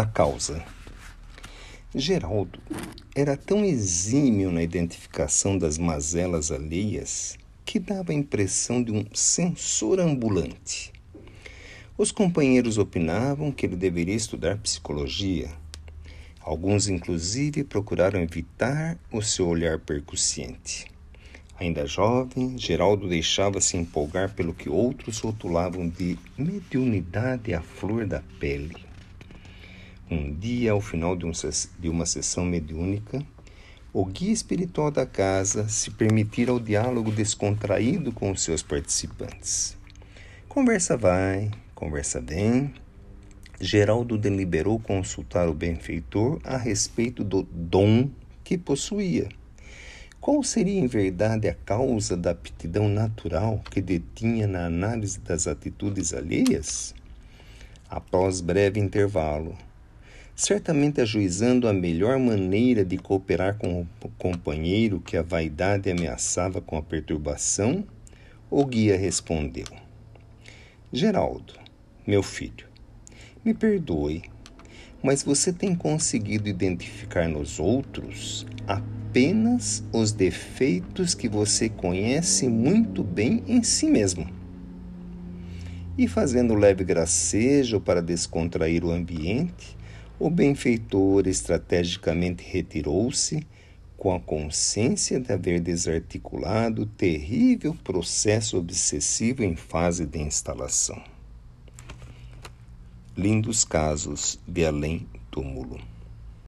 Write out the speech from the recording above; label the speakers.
Speaker 1: A causa. Geraldo era tão exímio na identificação das mazelas alheias que dava a impressão de um censor ambulante. Os companheiros opinavam que ele deveria estudar psicologia. Alguns, inclusive, procuraram evitar o seu olhar percussiente. Ainda jovem, Geraldo deixava-se empolgar pelo que outros rotulavam de mediunidade à flor da pele. Um dia, ao final de, um, de uma sessão mediúnica, o guia espiritual da casa se permitira o diálogo descontraído com os seus participantes. Conversa vai, conversa vem. Geraldo deliberou consultar o benfeitor a respeito do dom que possuía. Qual seria em verdade a causa da aptidão natural que detinha na análise das atitudes alheias? Após breve intervalo, certamente ajuizando a melhor maneira de cooperar com o companheiro que a vaidade ameaçava com a perturbação, o guia respondeu: Geraldo, meu filho, me perdoe, mas você tem conseguido identificar nos outros apenas os defeitos que você conhece muito bem em si mesmo. E fazendo leve gracejo para descontrair o ambiente, o benfeitor estrategicamente retirou-se com a consciência de haver desarticulado o terrível processo obsessivo em fase de instalação. Lindos casos de além túmulo.